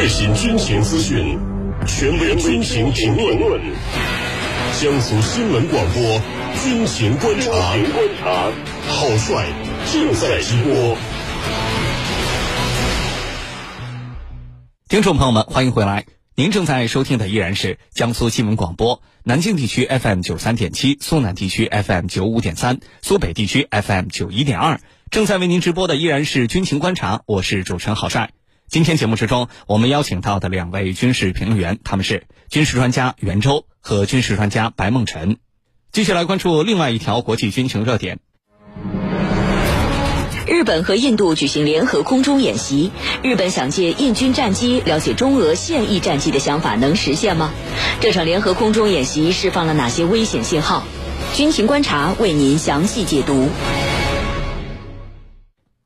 最新军情资讯，权威军情评论。江苏新闻广播军情观察，好帅正在直播。听众朋友们，欢迎回来。您正在收听的依然是江苏新闻广播，南京地区 FM 九三点七，苏南地区 FM 九五点三，苏北地区 FM 九一点二。正在为您直播的依然是军情观察，我是主持人郝帅。今天节目之中，我们邀请到的两位军事评论员，他们是军事专家袁周和军事专家白梦辰。继续来关注另外一条国际军情热点。日本和印度举行联合空中演习，日本想借印军战机了解中俄现役战机的想法能实现吗？这场联合空中演习释放了哪些危险信号？军情观察为您详细解读。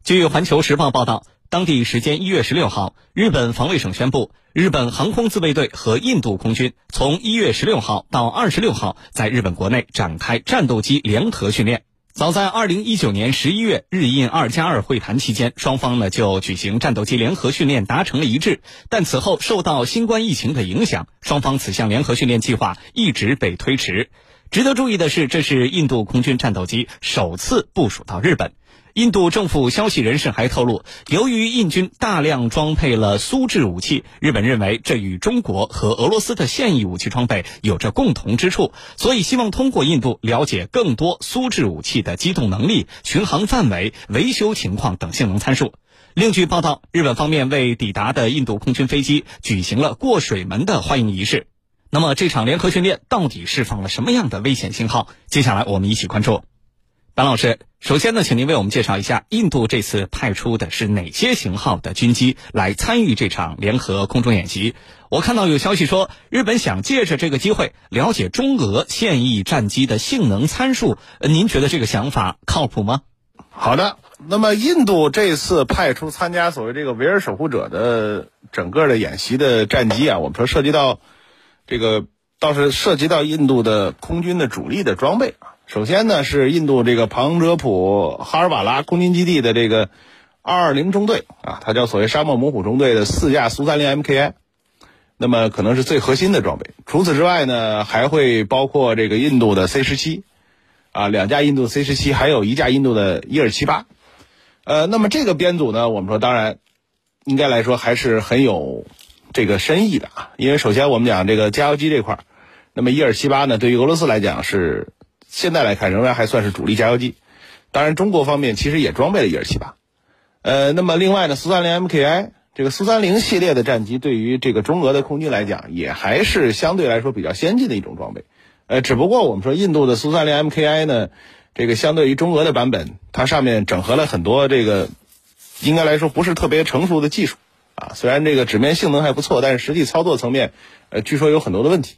据《环球时报》报道。当地时间一月十六号，日本防卫省宣布，日本航空自卫队和印度空军从一月十六号到二十六号在日本国内展开战斗机联合训练。早在二零一九年十一月日印二加二会谈期间，双方呢就举行战斗机联合训练达成了一致，但此后受到新冠疫情的影响，双方此项联合训练计划一直被推迟。值得注意的是，这是印度空军战斗机首次部署到日本。印度政府消息人士还透露，由于印军大量装配了苏制武器，日本认为这与中国和俄罗斯的现役武器装备有着共同之处，所以希望通过印度了解更多苏制武器的机动能力、巡航范围、维修情况等性能参数。另据报道，日本方面为抵达的印度空军飞机举行了过水门的欢迎仪式。那么，这场联合训练到底释放了什么样的危险信号？接下来我们一起关注。白老师，首先呢，请您为我们介绍一下，印度这次派出的是哪些型号的军机来参与这场联合空中演习？我看到有消息说，日本想借着这个机会了解中俄现役战机的性能参数。您觉得这个想法靠谱吗？好的，那么印度这次派出参加所谓这个维尔守护者的整个的演习的战机啊，我们说涉及到这个倒是涉及到印度的空军的主力的装备啊。首先呢，是印度这个旁遮普哈尔瓦拉空军基地的这个二二零中队啊，它叫所谓沙漠猛虎中队的四架苏三零 MKI，那么可能是最核心的装备。除此之外呢，还会包括这个印度的 C 十七啊，两架印度 C 十七，还有一架印度的伊尔七八。呃，那么这个编组呢，我们说当然应该来说还是很有这个深意的啊，因为首先我们讲这个加油机这块儿，那么伊尔七八呢，对于俄罗斯来讲是。现在来看，仍然还算是主力加油机。当然，中国方面其实也装备了一二七八。呃，那么另外呢，苏三零 MKI 这个苏三零系列的战机，对于这个中俄的空军来讲，也还是相对来说比较先进的一种装备。呃，只不过我们说印度的苏三零 MKI 呢，这个相对于中俄的版本，它上面整合了很多这个应该来说不是特别成熟的技术啊。虽然这个纸面性能还不错，但是实际操作层面，呃，据说有很多的问题。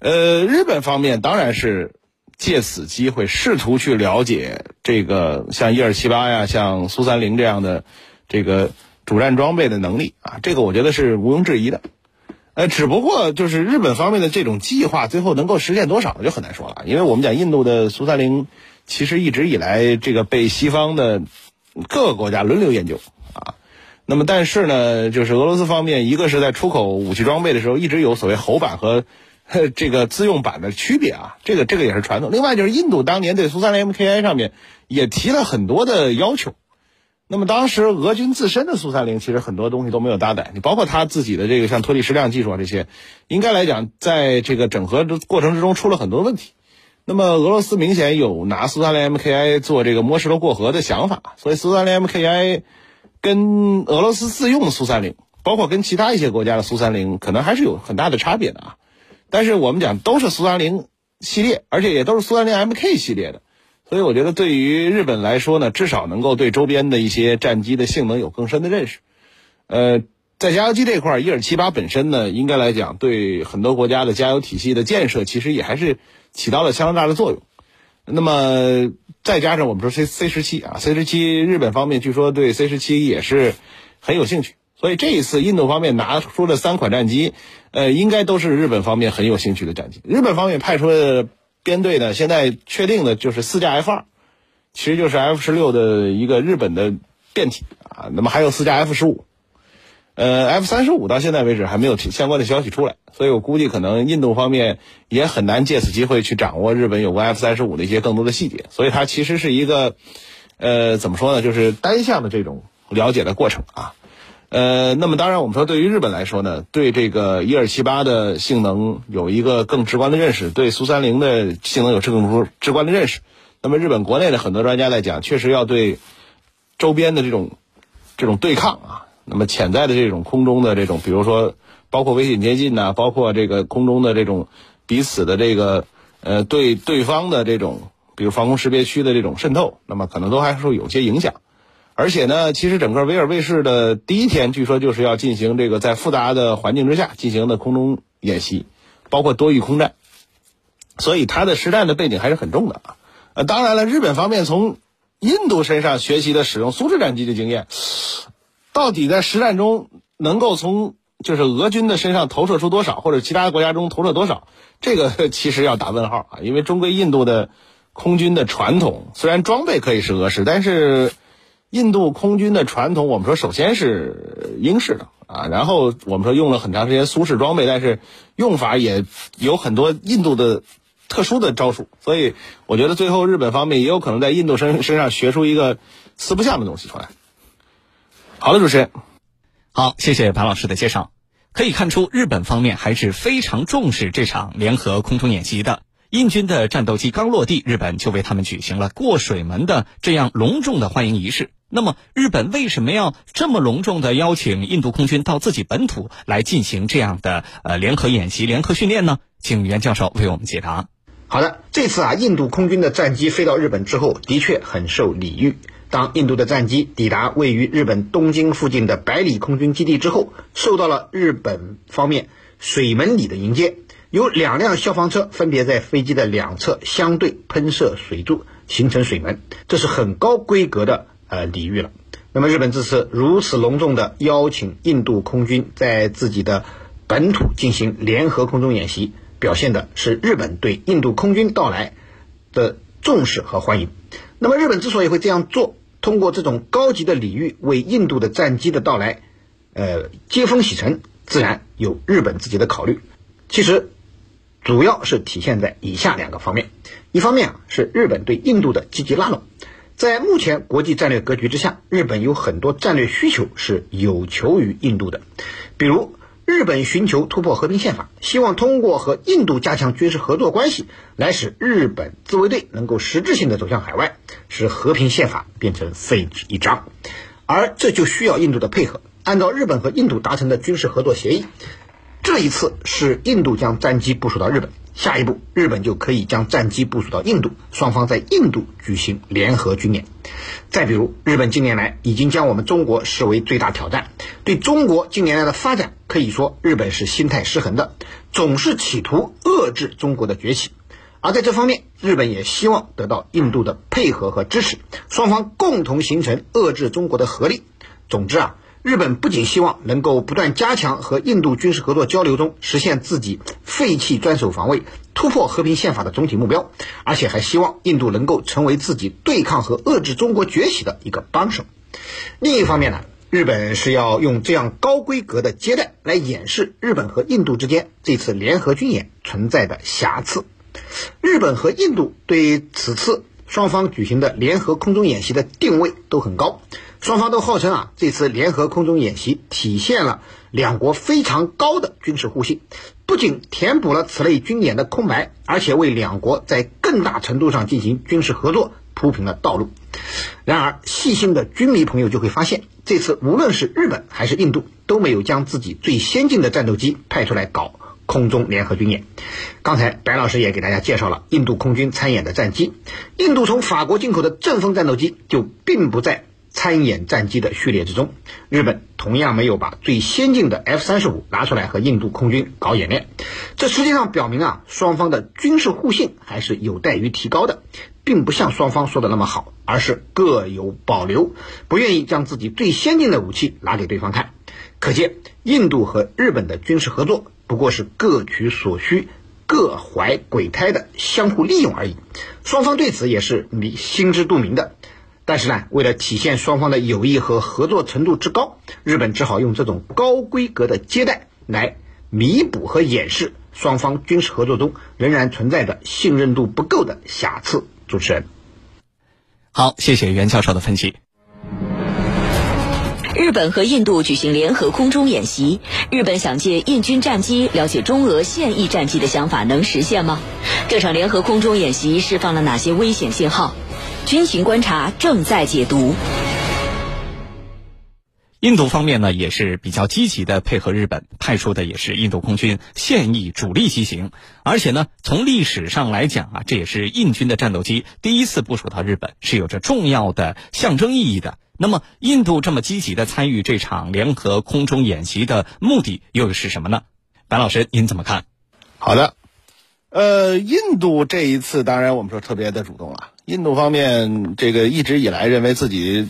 呃，日本方面当然是。借此机会，试图去了解这个像伊尔七八呀、像苏三零这样的这个主战装备的能力啊，这个我觉得是毋庸置疑的。呃，只不过就是日本方面的这种计划，最后能够实现多少就很难说了。因为我们讲印度的苏三零，其实一直以来这个被西方的各个国家轮流研究啊。那么，但是呢，就是俄罗斯方面，一个是在出口武器装备的时候，一直有所谓侯版和。这个自用版的区别啊，这个这个也是传统。另外就是印度当年对苏三零 MKI 上面也提了很多的要求。那么当时俄军自身的苏三零其实很多东西都没有搭载，你包括他自己的这个像脱离矢量技术啊这些，应该来讲在这个整合的过程之中出了很多问题。那么俄罗斯明显有拿苏三零 MKI 做这个摸石头过河的想法，所以苏三零 MKI 跟俄罗斯自用的苏三零，包括跟其他一些国家的苏三零，可能还是有很大的差别的啊。但是我们讲都是苏三零系列，而且也都是苏三零 MK 系列的，所以我觉得对于日本来说呢，至少能够对周边的一些战机的性能有更深的认识。呃，在加油机这块，伊尔七八本身呢，应该来讲对很多国家的加油体系的建设，其实也还是起到了相当大的作用。那么再加上我们说 C C 十七啊，C 十七日本方面据说对 C 十七也是很有兴趣。所以这一次，印度方面拿出的三款战机，呃，应该都是日本方面很有兴趣的战机。日本方面派出的编队呢，现在确定的就是四架 F 二，其实就是 F 十六的一个日本的变体啊。那么还有四架 F 十五，呃，F 三十五到现在为止还没有相关的消息出来，所以我估计可能印度方面也很难借此机会去掌握日本有关 F 三十五的一些更多的细节，所以它其实是一个，呃，怎么说呢，就是单向的这种了解的过程啊。呃，那么当然我们说对于日本来说呢，对这个伊尔七八的性能有一个更直观的认识，对苏三零的性能有更直观的认识。那么日本国内的很多专家来讲，确实要对周边的这种这种对抗啊。那么潜在的这种空中的这种，比如说包括危险接近呐，包括这个空中的这种彼此的这个呃对对方的这种，比如防空识别区的这种渗透，那么可能都还是有些影响。而且呢，其实整个维尔卫士的第一天，据说就是要进行这个在复杂的环境之下进行的空中演习，包括多域空战，所以它的实战的背景还是很重的啊。呃，当然了，日本方面从印度身上学习的使用苏式战机的经验。到底在实战中能够从就是俄军的身上投射出多少，或者其他国家中投射多少，这个 其实要打问号啊！因为中国印度的空军的传统，虽然装备可以是俄式，但是印度空军的传统，我们说首先是英式的啊，然后我们说用了很长时间苏式装备，但是用法也有很多印度的特殊的招数，所以我觉得最后日本方面也有可能在印度身身上学出一个四不像的东西出来。好的，主持人，好，谢谢白老师的介绍。可以看出，日本方面还是非常重视这场联合空中演习的。印军的战斗机刚落地，日本就为他们举行了过水门的这样隆重的欢迎仪式。那么，日本为什么要这么隆重的邀请印度空军到自己本土来进行这样的呃联合演习、联合训练呢？请袁教授为我们解答。好的，这次啊，印度空军的战机飞到日本之后，的确很受礼遇。当印度的战机抵达位于日本东京附近的百里空军基地之后，受到了日本方面水门礼的迎接。有两辆消防车分别在飞机的两侧相对喷射水柱，形成水门，这是很高规格的呃礼遇了。那么日本这次如此隆重的邀请印度空军在自己的本土进行联合空中演习，表现的是日本对印度空军到来的重视和欢迎。那么日本之所以会这样做，通过这种高级的礼遇为印度的战机的到来，呃，接风洗尘，自然有日本自己的考虑。其实，主要是体现在以下两个方面：一方面啊，是日本对印度的积极拉拢。在目前国际战略格局之下，日本有很多战略需求是有求于印度的，比如。日本寻求突破和平宪法，希望通过和印度加强军事合作关系，来使日本自卫队能够实质性的走向海外，使和平宪法变成废纸一张。而这就需要印度的配合。按照日本和印度达成的军事合作协议，这一次是印度将战机部署到日本。下一步，日本就可以将战机部署到印度，双方在印度举行联合军演。再比如，日本近年来已经将我们中国视为最大挑战，对中国近年来的发展可以说，日本是心态失衡的，总是企图遏制中国的崛起。而在这方面，日本也希望得到印度的配合和支持，双方共同形成遏制中国的合力。总之啊。日本不仅希望能够不断加强和印度军事合作交流中实现自己废弃专守防卫、突破和平宪法的总体目标，而且还希望印度能够成为自己对抗和遏制中国崛起的一个帮手。另一方面呢，日本是要用这样高规格的接待来掩饰日本和印度之间这次联合军演存在的瑕疵。日本和印度对此次双方举行的联合空中演习的定位都很高。双方都号称啊，这次联合空中演习体现了两国非常高的军事互信，不仅填补了此类军演的空白，而且为两国在更大程度上进行军事合作铺平了道路。然而，细心的军迷朋友就会发现，这次无论是日本还是印度都没有将自己最先进的战斗机派出来搞空中联合军演。刚才白老师也给大家介绍了印度空军参演的战机，印度从法国进口的阵风战斗机就并不在。参演战机的序列之中，日本同样没有把最先进的 F 三十五拿出来和印度空军搞演练，这实际上表明啊，双方的军事互信还是有待于提高的，并不像双方说的那么好，而是各有保留，不愿意将自己最先进的武器拿给对方看。可见，印度和日本的军事合作不过是各取所需、各怀鬼胎的相互利用而已，双方对此也是你心知肚明的。但是呢，为了体现双方的友谊和合作程度之高，日本只好用这种高规格的接待来弥补和掩饰双方军事合作中仍然存在着信任度不够的瑕疵。主持人，好，谢谢袁教授的分析。日本和印度举行联合空中演习，日本想借印军战机了解中俄现役战机的想法能实现吗？这场联合空中演习释放了哪些危险信号？军情观察正在解读。印度方面呢也是比较积极的配合日本，派出的也是印度空军现役主力机型，而且呢从历史上来讲啊，这也是印军的战斗机第一次部署到日本，是有着重要的象征意义的。那么，印度这么积极的参与这场联合空中演习的目的又是什么呢？白老师，您怎么看？好的，呃，印度这一次当然我们说特别的主动了。印度方面这个一直以来认为自己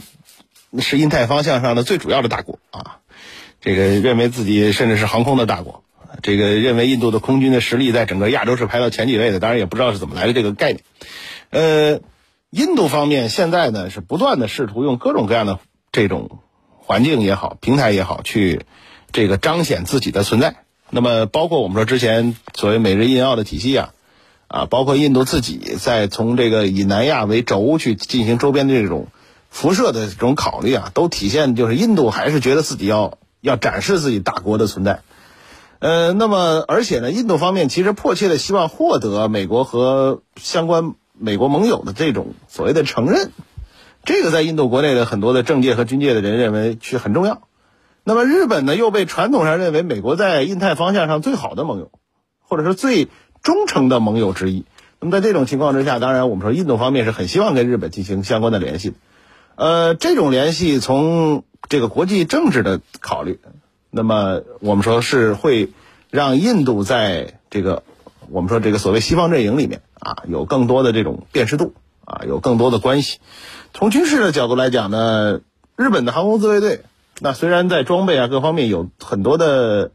是印太方向上的最主要的大国啊，这个认为自己甚至是航空的大国，这个认为印度的空军的实力在整个亚洲是排到前几位的。当然也不知道是怎么来的这个概念，呃。印度方面现在呢是不断的试图用各种各样的这种环境也好、平台也好，去这个彰显自己的存在。那么，包括我们说之前所谓美日印澳的体系啊，啊，包括印度自己在从这个以南亚为轴去进行周边的这种辐射的这种考虑啊，都体现就是印度还是觉得自己要要展示自己大国的存在。呃，那么而且呢，印度方面其实迫切的希望获得美国和相关。美国盟友的这种所谓的承认，这个在印度国内的很多的政界和军界的人认为是很重要。那么日本呢，又被传统上认为美国在印太方向上最好的盟友，或者是最忠诚的盟友之一。那么在这种情况之下，当然我们说印度方面是很希望跟日本进行相关的联系。呃，这种联系从这个国际政治的考虑，那么我们说是会让印度在这个我们说这个所谓西方阵营里面。啊，有更多的这种辨识度啊，有更多的关系。从军事的角度来讲呢，日本的航空自卫队，那虽然在装备啊各方面有很多的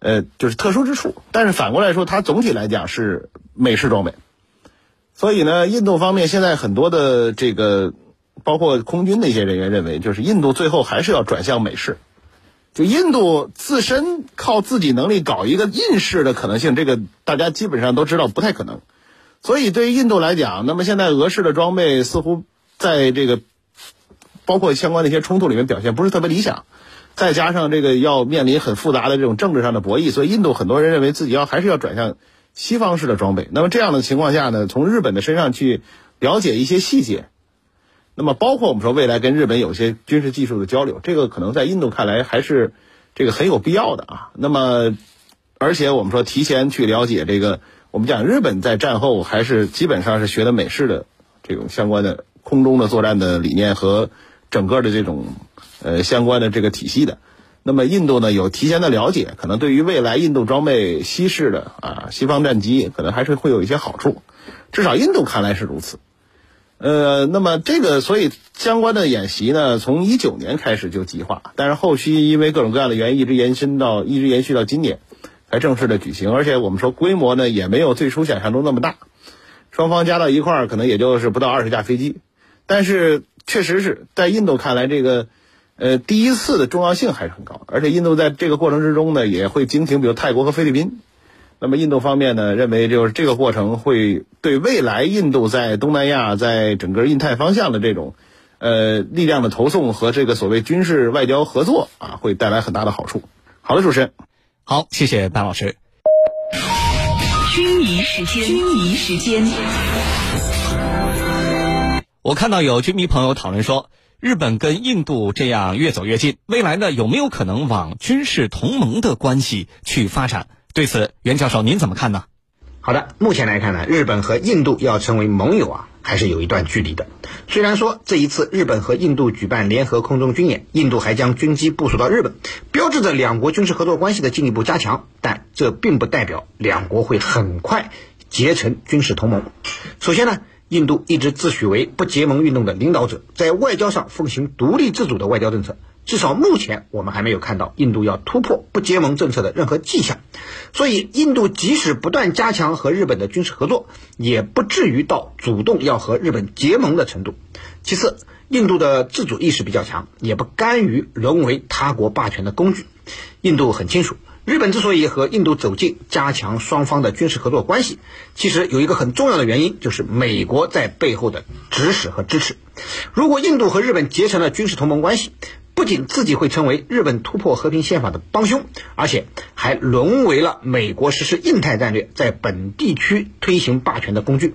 呃就是特殊之处，但是反过来说，它总体来讲是美式装备。所以呢，印度方面现在很多的这个，包括空军的一些人员认为，就是印度最后还是要转向美式。就印度自身靠自己能力搞一个印式的可能性，这个大家基本上都知道不太可能。所以，对于印度来讲，那么现在俄式的装备似乎在这个包括相关的一些冲突里面表现不是特别理想，再加上这个要面临很复杂的这种政治上的博弈，所以印度很多人认为自己要还是要转向西方式的装备。那么这样的情况下呢，从日本的身上去了解一些细节，那么包括我们说未来跟日本有些军事技术的交流，这个可能在印度看来还是这个很有必要的啊。那么，而且我们说提前去了解这个。我们讲日本在战后还是基本上是学的美式的这种相关的空中的作战的理念和整个的这种呃相关的这个体系的。那么印度呢有提前的了解，可能对于未来印度装备西式的啊西方战机，可能还是会有一些好处。至少印度看来是如此。呃，那么这个所以相关的演习呢，从一九年开始就计划，但是后续因为各种各样的原因，一直延伸到一直延续到今年。才正式的举行，而且我们说规模呢也没有最初想象中那么大，双方加到一块儿可能也就是不到二十架飞机，但是确实是在印度看来，这个呃第一次的重要性还是很高，而且印度在这个过程之中呢也会经停，比如泰国和菲律宾，那么印度方面呢认为就是这个过程会对未来印度在东南亚在整个印太方向的这种呃力量的投送和这个所谓军事外交合作啊会带来很大的好处。好的，主持人。好，谢谢白老师。军迷时间，军迷时间。我看到有军迷朋友讨论说，日本跟印度这样越走越近，未来呢有没有可能往军事同盟的关系去发展？对此，袁教授您怎么看呢？好的，目前来看呢，日本和印度要成为盟友啊。还是有一段距离的。虽然说这一次日本和印度举办联合空中军演，印度还将军机部署到日本，标志着两国军事合作关系的进一步加强，但这并不代表两国会很快结成军事同盟。首先呢，印度一直自诩为不结盟运动的领导者，在外交上奉行独立自主的外交政策。至少目前我们还没有看到印度要突破不结盟政策的任何迹象，所以印度即使不断加强和日本的军事合作，也不至于到主动要和日本结盟的程度。其次，印度的自主意识比较强，也不甘于沦为他国霸权的工具。印度很清楚，日本之所以和印度走近，加强双方的军事合作关系，其实有一个很重要的原因，就是美国在背后的指使和支持。如果印度和日本结成了军事同盟关系，不仅自己会成为日本突破和平宪法的帮凶，而且还沦为了美国实施印太战略在本地区推行霸权的工具。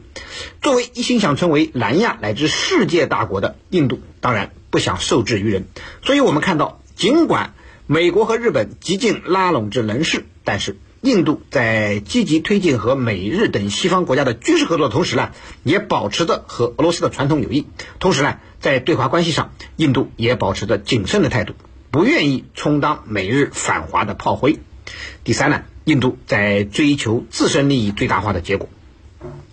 作为一心想成为南亚乃至世界大国的印度，当然不想受制于人。所以我们看到，尽管美国和日本极尽拉拢之能事，但是印度在积极推进和美日等西方国家的军事合作的同时呢，也保持着和俄罗斯的传统友谊。同时呢。在对华关系上，印度也保持着谨慎的态度，不愿意充当美日反华的炮灰。第三呢，印度在追求自身利益最大化的结果。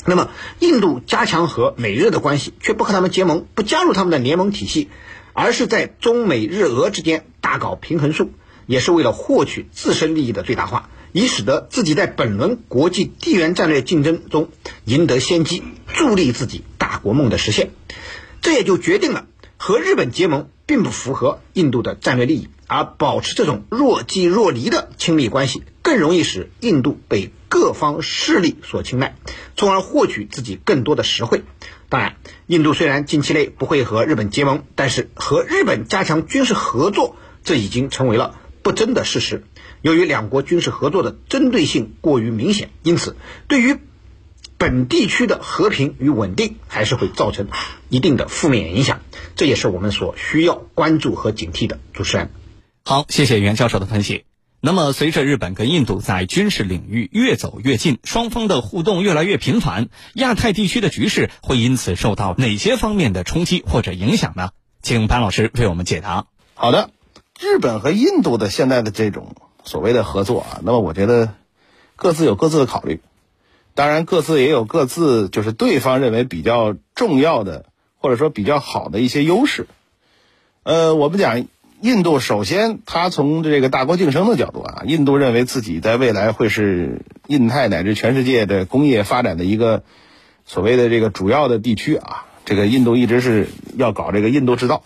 那么，印度加强和美日的关系，却不和他们结盟，不加入他们的联盟体系，而是在中美日俄之间大搞平衡术，也是为了获取自身利益的最大化，以使得自己在本轮国际地缘战略竞争中赢得先机，助力自己大国梦的实现。这也就决定了和日本结盟并不符合印度的战略利益，而保持这种若即若离的亲密关系，更容易使印度被各方势力所青睐，从而获取自己更多的实惠。当然，印度虽然近期内不会和日本结盟，但是和日本加强军事合作，这已经成为了不争的事实。由于两国军事合作的针对性过于明显，因此对于。本地区的和平与稳定还是会造成一定的负面影响，这也是我们所需要关注和警惕的。主持人，好，谢谢袁教授的分析。那么，随着日本跟印度在军事领域越走越近，双方的互动越来越频繁，亚太地区的局势会因此受到哪些方面的冲击或者影响呢？请潘老师为我们解答。好的，日本和印度的现在的这种所谓的合作啊，那么我觉得各自有各自的考虑。当然，各自也有各自就是对方认为比较重要的，或者说比较好的一些优势。呃，我们讲印度，首先它从这个大国竞争的角度啊，印度认为自己在未来会是印太乃至全世界的工业发展的一个所谓的这个主要的地区啊。这个印度一直是要搞这个印度制造。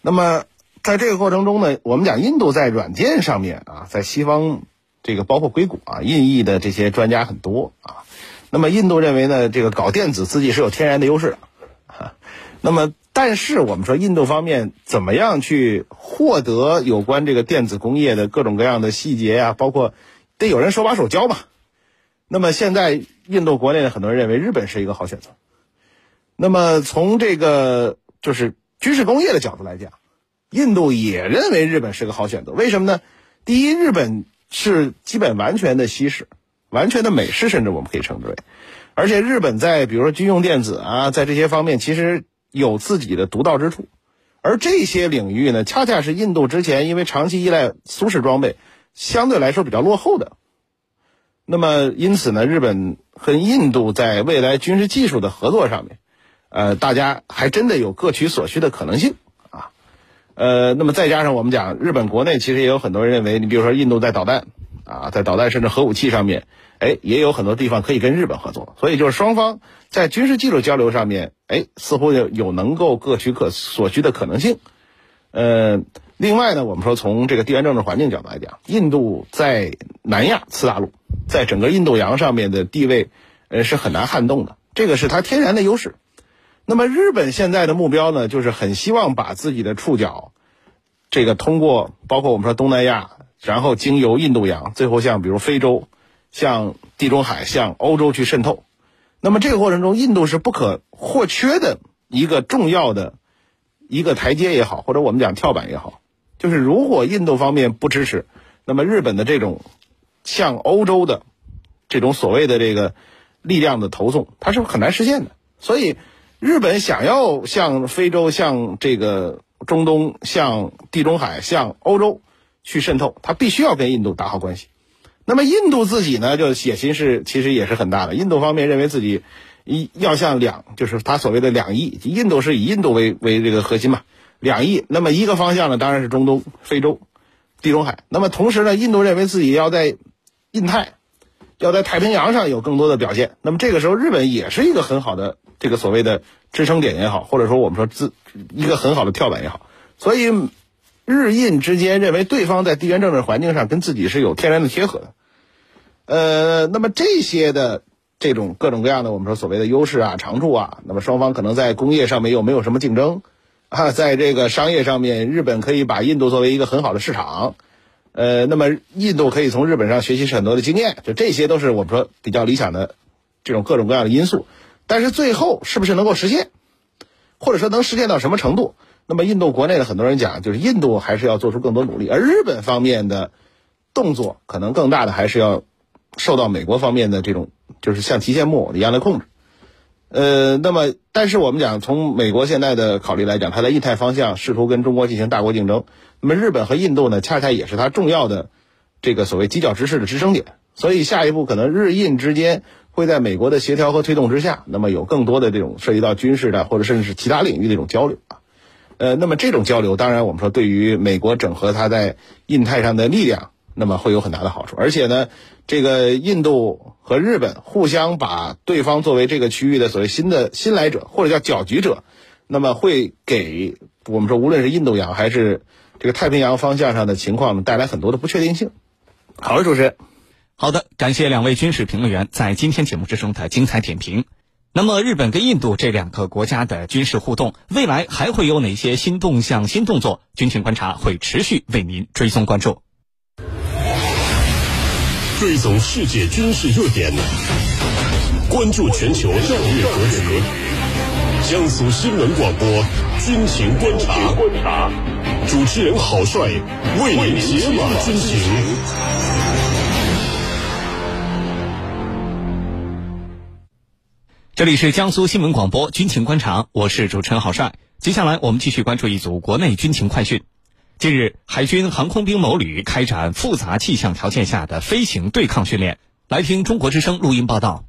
那么在这个过程中呢，我们讲印度在软件上面啊，在西方这个包括硅谷啊，印裔的这些专家很多啊。那么印度认为呢，这个搞电子自己是有天然的优势，哈。那么，但是我们说印度方面怎么样去获得有关这个电子工业的各种各样的细节呀？包括得有人手把手教嘛。那么现在印度国内的很多人认为日本是一个好选择。那么从这个就是军事工业的角度来讲，印度也认为日本是个好选择。为什么呢？第一，日本是基本完全的西式。完全的美式，甚至我们可以称之为，而且日本在比如说军用电子啊，在这些方面其实有自己的独到之处，而这些领域呢，恰恰是印度之前因为长期依赖苏式装备，相对来说比较落后的。那么因此呢，日本和印度在未来军事技术的合作上面，呃，大家还真的有各取所需的可能性啊。呃，那么再加上我们讲，日本国内其实也有很多人认为，你比如说印度在导弹。啊，在导弹甚至核武器上面，哎，也有很多地方可以跟日本合作，所以就是双方在军事技术交流上面，哎，似乎有有能够各取可所需的可能性。呃，另外呢，我们说从这个地缘政治环境角度来讲，印度在南亚次大陆，在整个印度洋上面的地位，呃，是很难撼动的，这个是它天然的优势。那么日本现在的目标呢，就是很希望把自己的触角，这个通过包括我们说东南亚。然后经由印度洋，最后向比如非洲、向地中海、向欧洲去渗透。那么这个过程中，印度是不可或缺的一个重要的一个台阶也好，或者我们讲跳板也好。就是如果印度方面不支持，那么日本的这种向欧洲的这种所谓的这个力量的投送，它是很难实现的。所以，日本想要向非洲、向这个中东、向地中海、向欧洲。去渗透，他必须要跟印度打好关系。那么印度自己呢，就野心是其实也是很大的。印度方面认为自己一要向两，就是他所谓的两翼，印度是以印度为为这个核心嘛，两翼。那么一个方向呢，当然是中东、非洲、地中海。那么同时呢，印度认为自己要在印太要在太平洋上有更多的表现。那么这个时候，日本也是一个很好的这个所谓的支撑点也好，或者说我们说自一个很好的跳板也好。所以，日印之间认为对方在地缘政治环境上跟自己是有天然的贴合的。呃，那么这些的这种各种各样的我们说所谓的优势啊、长处啊，那么双方可能在工业上面又没有什么竞争啊，在这个商业上面，日本可以把印度作为一个很好的市场。呃，那么印度可以从日本上学习很多的经验，就这些都是我们说比较理想的这种各种各样的因素。但是最后是不是能够实现，或者说能实现到什么程度？那么印度国内的很多人讲，就是印度还是要做出更多努力，而日本方面的动作可能更大的还是要受到美国方面的这种，就是像提线木偶一样的控制。呃，那么，但是我们讲，从美国现在的考虑来讲，它在印太方向试图跟中国进行大国竞争。那么，日本和印度呢，恰恰也是它重要的这个所谓犄角之势的支撑点。所以，下一步可能日印之间会在美国的协调和推动之下，那么有更多的这种涉及到军事的或者甚至是其他领域的一种交流啊。呃，那么这种交流，当然我们说对于美国整合它在印太上的力量，那么会有很大的好处。而且呢，这个印度。和日本互相把对方作为这个区域的所谓新的新来者或者叫搅局者，那么会给我们说无论是印度洋还是这个太平洋方向上的情况带来很多的不确定性。好的，主持人。好的，感谢两位军事评论员在今天节目之中的精彩点评。那么，日本跟印度这两个国家的军事互动，未来还会有哪些新动向、新动作？军情观察会持续为您追踪关注。追踪世界军事热点，关注全球战略格局。江苏新闻广播军情观察，观察主持人郝帅为您解码军情。这里是江苏新闻广播军情观察，我是主持人郝帅。接下来我们继续关注一组国内军情快讯。近日，海军航空兵某旅开展复杂气象条件下的飞行对抗训练。来听中国之声录音报道。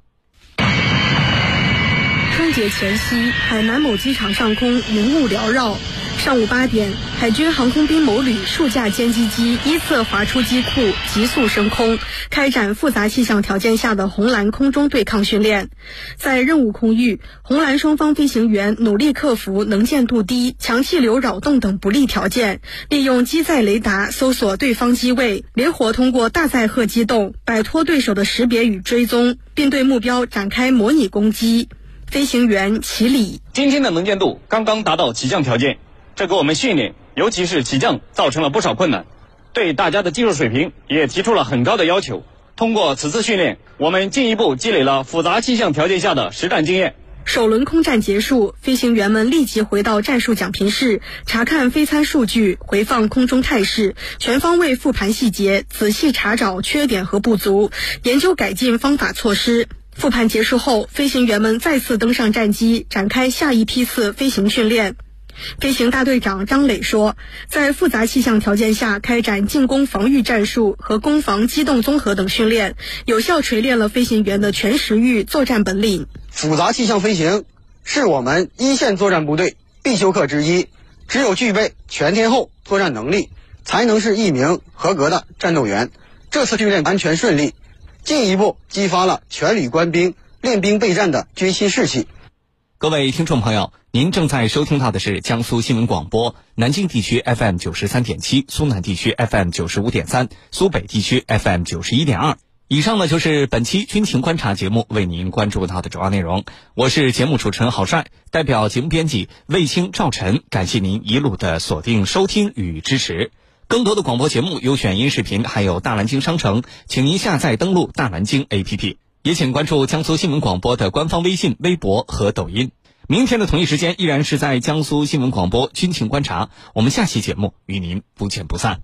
春节前夕，海南某机场上空云雾缭绕。上午八点，海军航空兵某旅数架歼击机依次滑出机库，急速升空，开展复杂气象条件下的红蓝空中对抗训练。在任务空域，红蓝双方飞行员努力克服能见度低、强气流扰动等不利条件，利用机载雷达搜索对方机位，灵活通过大载荷机动摆脱对手的识别与追踪，并对目标展开模拟攻击。飞行员齐礼：今天的能见度刚刚达到起降条件。这给我们训练，尤其是起降，造成了不少困难，对大家的技术水平也提出了很高的要求。通过此次训练，我们进一步积累了复杂气象条件下的实战经验。首轮空战结束，飞行员们立即回到战术讲评室，查看飞参数据，回放空中态势，全方位复盘细节，仔细查找缺点和不足，研究改进方法措施。复盘结束后，飞行员们再次登上战机，展开下一批次飞行训练。飞行大队长张磊说，在复杂气象条件下开展进攻防御战术和攻防机动综合等训练，有效锤炼了飞行员的全时域作战本领。复杂气象飞行是我们一线作战部队必修课之一，只有具备全天候作战能力，才能是一名合格的战斗员。这次训练安全顺利，进一步激发了全旅官兵练兵备战的军心士气。各位听众朋友，您正在收听到的是江苏新闻广播南京地区 FM 九十三点七、苏南地区 FM 九十五点三、苏北地区 FM 九十一点二。以上呢就是本期军情观察节目为您关注到的主要内容。我是节目主持人郝帅，代表节目编辑卫青、赵晨，感谢您一路的锁定收听与支持。更多的广播节目、优选音视频，还有大蓝鲸商城，请您下载登录大蓝鲸 APP。也请关注江苏新闻广播的官方微信、微博和抖音。明天的同一时间，依然是在江苏新闻广播军情观察。我们下期节目与您不见不散。